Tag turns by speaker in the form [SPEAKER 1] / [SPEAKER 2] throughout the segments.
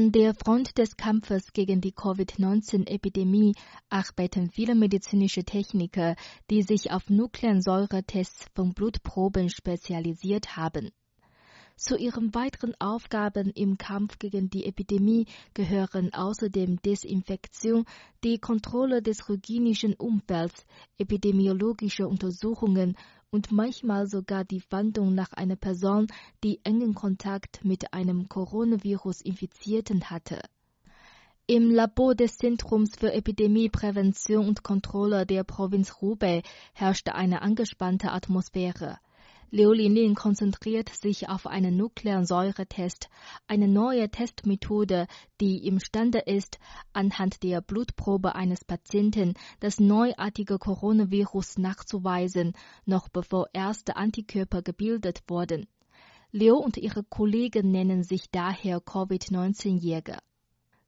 [SPEAKER 1] An der Front des Kampfes gegen die Covid-19-Epidemie arbeiten viele medizinische Techniker, die sich auf Nukleinsäuretests von Blutproben spezialisiert haben. Zu ihren weiteren Aufgaben im Kampf gegen die Epidemie gehören außerdem Desinfektion, die Kontrolle des hygienischen Umfelds, epidemiologische Untersuchungen und manchmal sogar die Fahndung nach einer Person, die engen Kontakt mit einem Coronavirus-Infizierten hatte. Im Labor des Zentrums für Epidemieprävention und Kontrolle der Provinz Hubei herrschte eine angespannte Atmosphäre. Liu Linlin konzentriert sich auf einen Nukleonsäuretest, eine neue Testmethode, die imstande ist, anhand der Blutprobe eines Patienten das neuartige Coronavirus nachzuweisen, noch bevor erste Antikörper gebildet wurden. Liu und ihre Kollegen nennen sich daher Covid-19-Jäger.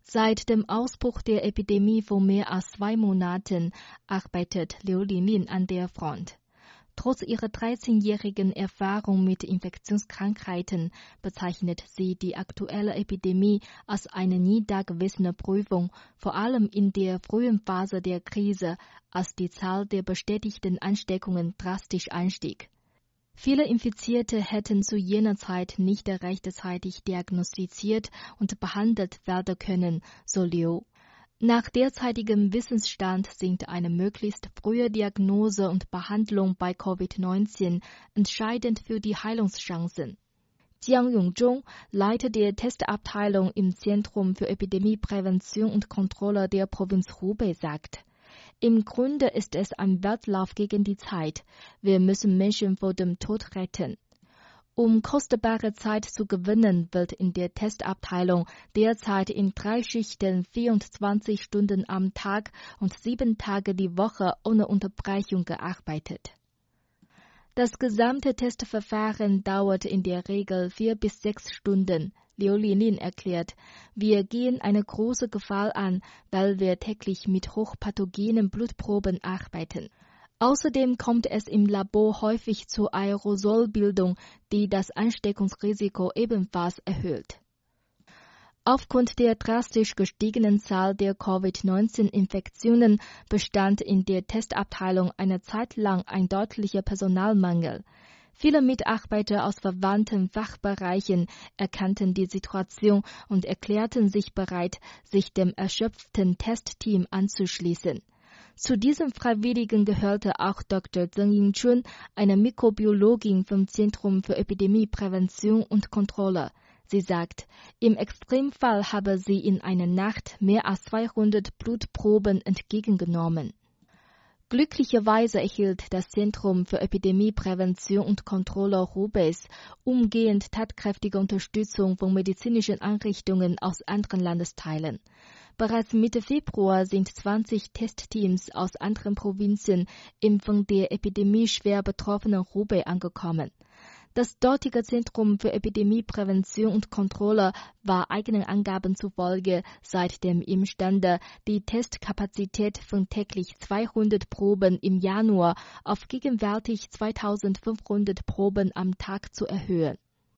[SPEAKER 1] Seit dem Ausbruch der Epidemie vor mehr als zwei Monaten arbeitet Liu Linlin an der Front. Trotz ihrer 13-jährigen Erfahrung mit Infektionskrankheiten bezeichnet sie die aktuelle Epidemie als eine nie dagewesene Prüfung, vor allem in der frühen Phase der Krise, als die Zahl der bestätigten Ansteckungen drastisch anstieg. Viele Infizierte hätten zu jener Zeit nicht rechtzeitig diagnostiziert und behandelt werden können, so Liu. Nach derzeitigem Wissensstand sind eine möglichst frühe Diagnose und Behandlung bei Covid-19 entscheidend für die Heilungschancen. Jiang Yongzhong, Leiter der Testabteilung im Zentrum für Epidemieprävention und Kontrolle der Provinz Hubei, sagt, im Grunde ist es ein Wettlauf gegen die Zeit. Wir müssen Menschen vor dem Tod retten. Um kostbare Zeit zu gewinnen, wird in der Testabteilung derzeit in drei Schichten 24 Stunden am Tag und sieben Tage die Woche ohne Unterbrechung gearbeitet. Das gesamte Testverfahren dauert in der Regel vier bis sechs Stunden. Liu Linin erklärt, wir gehen eine große Gefahr an, weil wir täglich mit hochpathogenen Blutproben arbeiten. Außerdem kommt es im Labor häufig zur Aerosolbildung, die das Ansteckungsrisiko ebenfalls erhöht. Aufgrund der drastisch gestiegenen Zahl der Covid-19-Infektionen bestand in der Testabteilung eine Zeit lang ein deutlicher Personalmangel. Viele Mitarbeiter aus verwandten Fachbereichen erkannten die Situation und erklärten sich bereit, sich dem erschöpften Testteam anzuschließen. Zu diesen Freiwilligen gehörte auch Dr. Zheng Yingchun, eine Mikrobiologin vom Zentrum für Epidemieprävention und Kontrolle. Sie sagt, im Extremfall habe sie in einer Nacht mehr als 200 Blutproben entgegengenommen. Glücklicherweise erhielt das Zentrum für Epidemieprävention und Kontrolle Hubei's umgehend tatkräftige Unterstützung von medizinischen Einrichtungen aus anderen Landesteilen. Bereits Mitte Februar sind 20 Testteams aus anderen Provinzen im von der Epidemie schwer betroffenen Hubei angekommen. Das dortige Zentrum für Epidemieprävention und Kontrolle war eigenen Angaben zufolge seitdem imstande, die Testkapazität von täglich 200 Proben im Januar auf gegenwärtig 2500 Proben am Tag zu erhöhen.